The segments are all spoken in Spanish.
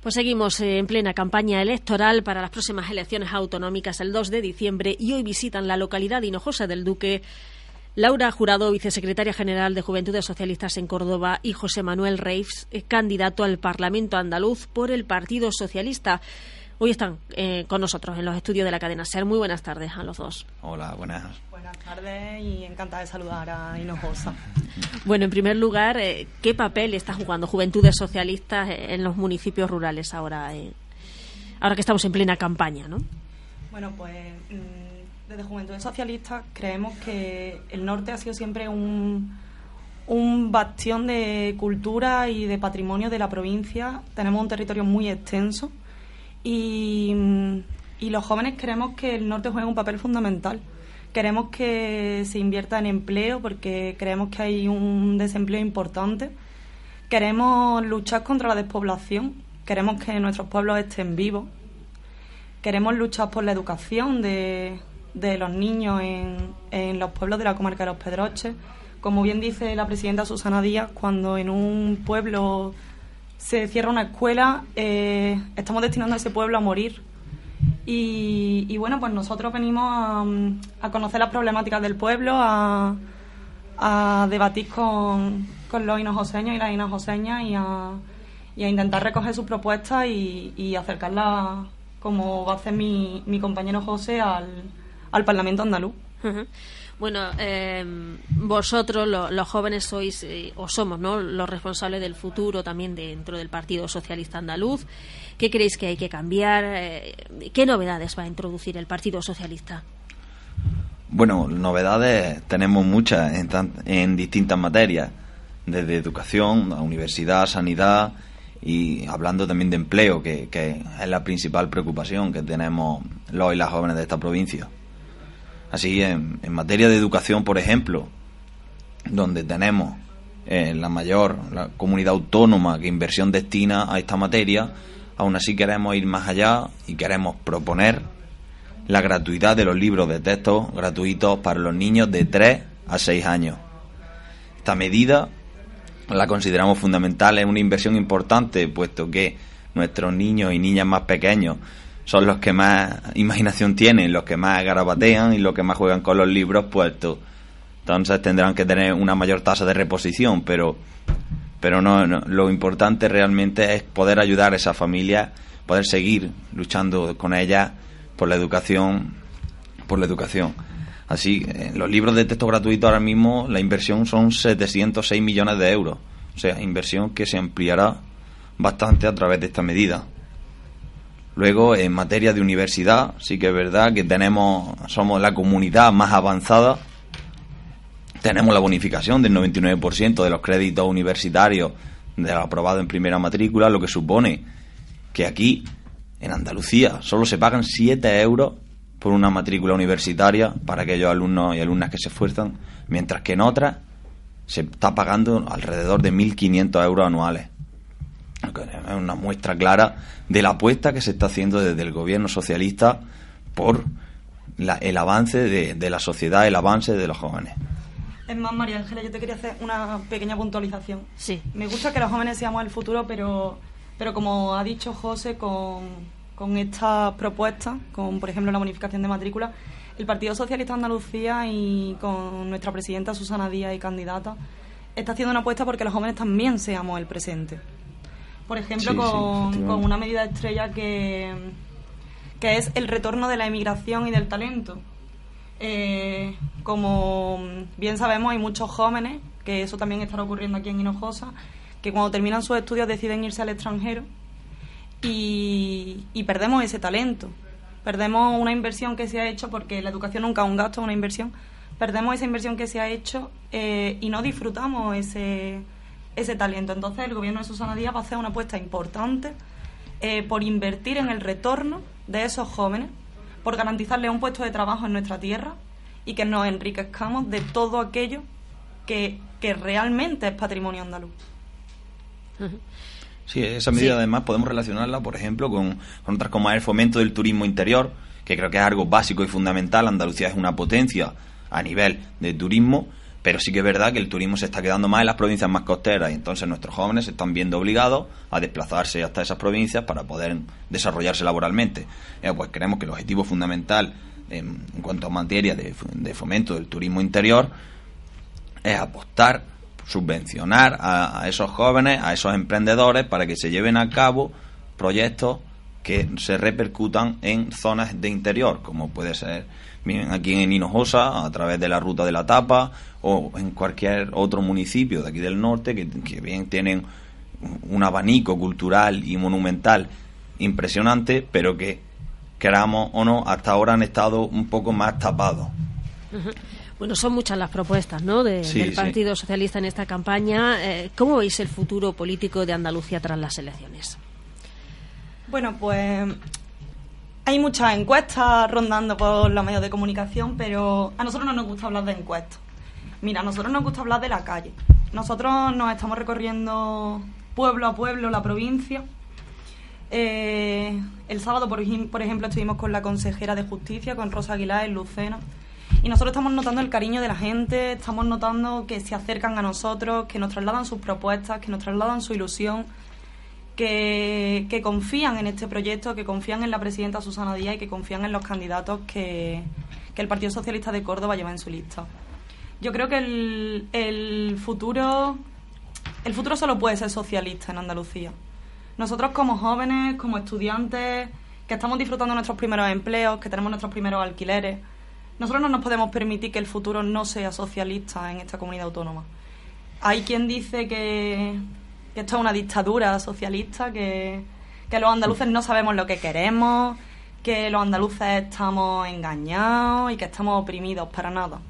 Pues seguimos eh, en plena campaña electoral para las próximas elecciones autonómicas el 2 de diciembre y hoy visitan la localidad Hinojosa del Duque Laura Jurado, vicesecretaria general de Juventudes Socialistas en Córdoba, y José Manuel Reis, eh, candidato al Parlamento andaluz por el Partido Socialista. Hoy están eh, con nosotros en los estudios de la cadena SER. Muy buenas tardes a los dos. Hola, buenas. Buenas tardes y encantada de saludar a Hinojosa. Bueno, en primer lugar, eh, ¿qué papel está jugando Juventudes Socialistas en los municipios rurales ahora, ahora que estamos en plena campaña, no? Bueno, pues mm, desde Juventudes Socialistas creemos que el norte ha sido siempre un, un bastión de cultura y de patrimonio de la provincia. Tenemos un territorio muy extenso y, y los jóvenes queremos que el norte juegue un papel fundamental. Queremos que se invierta en empleo porque creemos que hay un desempleo importante. Queremos luchar contra la despoblación. Queremos que nuestros pueblos estén vivos. Queremos luchar por la educación de, de los niños en, en los pueblos de la comarca de los Pedroches. Como bien dice la presidenta Susana Díaz, cuando en un pueblo se cierra una escuela, eh, estamos destinando a ese pueblo a morir. Y, y bueno, pues nosotros venimos a, a, conocer las problemáticas del pueblo, a, a debatir con, con, los hinojoseños y las hinojoseñas y a, y a intentar recoger sus propuestas y, y acercarlas, como va a hacer mi, mi compañero José, al, al Parlamento andaluz. Bueno, eh, vosotros, lo, los jóvenes, sois eh, o somos ¿no? los responsables del futuro también dentro del Partido Socialista Andaluz. ¿Qué creéis que hay que cambiar? Eh, ¿Qué novedades va a introducir el Partido Socialista? Bueno, novedades tenemos muchas en, en distintas materias, desde educación, a universidad, sanidad y hablando también de empleo, que, que es la principal preocupación que tenemos los y las jóvenes de esta provincia. Así, en, en, materia de educación, por ejemplo, donde tenemos eh, la mayor la comunidad autónoma que inversión destina a esta materia, aún así queremos ir más allá y queremos proponer la gratuidad de los libros de texto gratuitos para los niños de 3 a 6 años. Esta medida la consideramos fundamental, es una inversión importante, puesto que nuestros niños y niñas más pequeños son los que más imaginación tienen, los que más garabatean y los que más juegan con los libros puestos. Entonces tendrán que tener una mayor tasa de reposición, pero, pero no, lo importante realmente es poder ayudar a esa familia, poder seguir luchando con ellas por la educación, por la educación. Así, en los libros de texto gratuito ahora mismo la inversión son 706 millones de euros, o sea, inversión que se ampliará bastante a través de esta medida. Luego, en materia de universidad, sí que es verdad que tenemos, somos la comunidad más avanzada. Tenemos la bonificación del 99% de los créditos universitarios de lo aprobado en primera matrícula, lo que supone que aquí, en Andalucía, solo se pagan 7 euros por una matrícula universitaria para aquellos alumnos y alumnas que se esfuerzan, mientras que en otras se está pagando alrededor de 1.500 euros anuales es una muestra clara de la apuesta que se está haciendo desde el gobierno socialista por la, el avance de, de, la sociedad, el avance de los jóvenes. Es más, María Ángela, yo te quería hacer una pequeña puntualización. Sí. Me gusta que los jóvenes seamos el futuro, pero, pero como ha dicho José, con, con estas propuestas, con por ejemplo la bonificación de matrícula, el Partido Socialista de Andalucía y con nuestra presidenta Susana Díaz y candidata, está haciendo una apuesta porque los jóvenes también seamos el presente por ejemplo, sí, con, sí, con, una medida estrella que, que es el retorno de la emigración y del talento. Eh, como bien sabemos, hay muchos jóvenes, que eso también estará ocurriendo aquí en Hinojosa, que cuando terminan sus estudios deciden irse al extranjero y, y perdemos ese talento. Perdemos una inversión que se ha hecho, porque la educación nunca es un gasto, es una inversión. Perdemos esa inversión que se ha hecho eh, y no disfrutamos ese ese talento. Entonces el gobierno de Susana Díaz va a hacer una apuesta importante eh, por invertir en el retorno de esos jóvenes, por garantizarles un puesto de trabajo en nuestra tierra y que nos enriquezcamos de todo aquello que, que realmente es patrimonio andaluz. Sí, esa medida además podemos relacionarla, por ejemplo, con, con otras como el fomento del turismo interior, que creo que es algo básico y fundamental. Andalucía es una potencia a nivel de turismo, pero sí que es verdad que el turismo se está quedando más en las provincias más costeras y entonces nuestros jóvenes se están viendo obligados a desplazarse hasta esas provincias para poder desarrollarse laboralmente. Eh, pues creemos que el objetivo fundamental en, cuanto a materia de, de fomento del turismo interior es apostar subvencionar a, esos jóvenes, a esos emprendedores, para que se lleven a cabo proyectos que se repercutan en zonas de interior, como puede ser bien aquí en Hinojosa, a través de la ruta de la tapa, o en cualquier otro municipio de aquí del norte, que, que bien tienen un abanico cultural y monumental impresionante, pero que, queramos o no, hasta ahora han estado un poco más tapados. Bueno, son muchas las propuestas ¿no? del Partido Socialista en esta campaña. Eh, ¿Cómo veis el futuro político de Andalucía tras las elecciones? Bueno, pues hay muchas encuestas rondando por los medios de comunicación, pero a nosotros no nos gusta hablar de encuestas. Mira, a nosotros nos gusta hablar de la calle. Nosotros nos estamos recorriendo pueblo a pueblo la provincia. Eh, el sábado, por, por ejemplo, estuvimos con la consejera de Justicia, con Rosa Aguilar en Lucena y nosotros estamos notando el cariño de la gente, estamos notando que se acercan a nosotros, que nos trasladan sus propuestas, que nos trasladan su ilusión, que, confían en este proyecto, que confían en la presidenta Susana Díaz y que confían en los candidatos que, el Partido Socialista de Córdoba lleva en su lista. Yo creo que el, el futuro el futuro solo puede ser socialista en Andalucía. Nosotros como jóvenes, como estudiantes, que estamos disfrutando nuestros primeros empleos, que tenemos nuestros primeros alquileres, nosotros no nos podemos permitir que el futuro no sea socialista en esta comunidad autónoma. Hay quien dice que, esto es una dictadura socialista, que, que los andaluces no sabemos lo que queremos, que los andaluces estamos engañados y que estamos oprimidos. Para nada.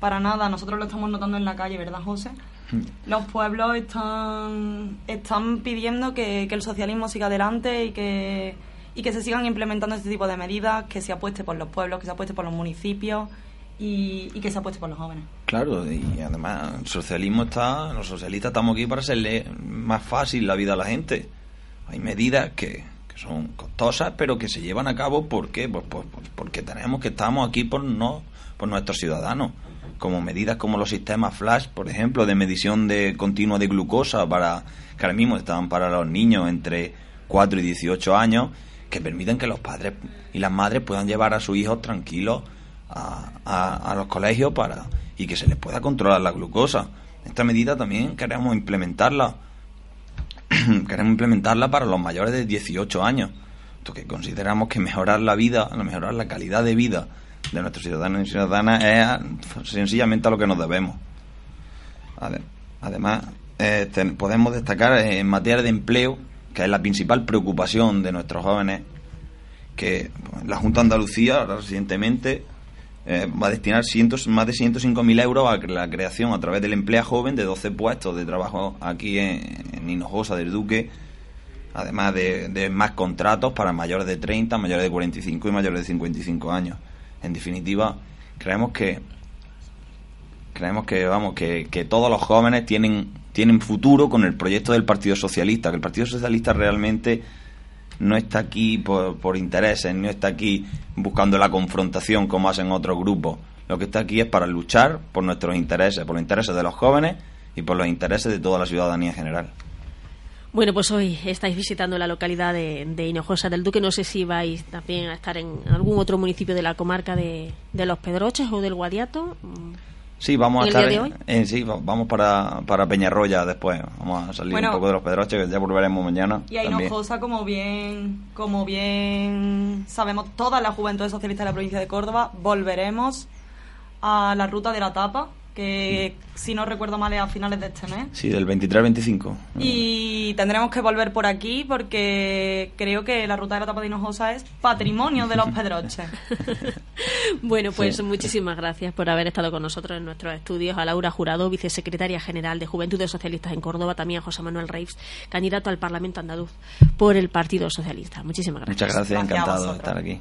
Para nada. Nosotros lo estamos notando en la calle, ¿verdad, José? Mm. Los pueblos están, están pidiendo que, que el socialismo siga adelante y que y que se sigan implementando este tipo de medidas, que se apueste por los pueblos, que se apueste por los municipios y, que se apueste por los jóvenes. Claro, y además el socialismo está, los socialistas estamos aquí para hacerle más fácil la vida a la gente. Hay medidas que, son costosas, pero que se llevan a cabo ¿por qué? Pues, pues, pues, porque tenemos que estamos aquí por no por nuestros ciudadanos como medidas como los sistemas flash, por ejemplo, de medición de continua de glucosa para que ahora mismo están para los niños entre 4 y 18 años que permiten que los padres y las madres puedan llevar a sus hijos tranquilos a, a, los colegios para y que se les pueda controlar la glucosa. Esta medida también queremos implementarla. queremos implementarla para los mayores de 18 años. que consideramos que mejorar la vida, mejorar la calidad de vida de nuestros ciudadanos y ciudadanas es sencillamente a lo que nos debemos. Además, eh, podemos destacar en materia de empleo que es la principal preocupación de nuestros jóvenes, que la Junta de Andalucía recientemente eh, va a destinar cientos, más de 105.000 euros a la creación a través del empleo joven de 12 puestos de trabajo aquí en, Hinojosa del Duque, además de, más contratos para mayores de 30, mayores de 45 y mayores de 55 años. En definitiva, creemos que creemos que vamos que todos los jóvenes tienen tienen futuro con el proyecto del Partido Socialista, que el Partido Socialista realmente no está aquí por, por intereses, no está aquí buscando la confrontación como hacen otros grupos. Lo que está aquí es para luchar por nuestros intereses, por los intereses de los jóvenes y por los intereses de toda la ciudadanía en general. Bueno, pues hoy estáis visitando la localidad de, Hinojosa del Duque. No sé si vais también a estar en algún otro municipio de la comarca de, de Los Pedroches o del Guadiato. Sí, vamos a estar en, sí, vamos para, para Peñarroya después. Vamos a salir un poco de los Pedroches, que ya volveremos mañana. Y Hinojosa, como bien, como bien sabemos toda la juventud socialista de la provincia de Córdoba, volveremos a la ruta de la tapa, que si no recuerdo mal es a finales de este mes. Sí, del 23-25. Y tendremos que volver por aquí porque creo que la ruta de la tapa de Hinojosa es patrimonio de los Pedroches. bueno, pues muchísimas gracias por haber estado con nosotros en nuestros estudios. A Laura Jurado, vicesecretaria general de Juventudes Socialistas en Córdoba, también a José Manuel Reis, candidato al Parlamento andaluz por el Partido Socialista. Muchísimas gracias. Muchas gracias, encantado de estar aquí.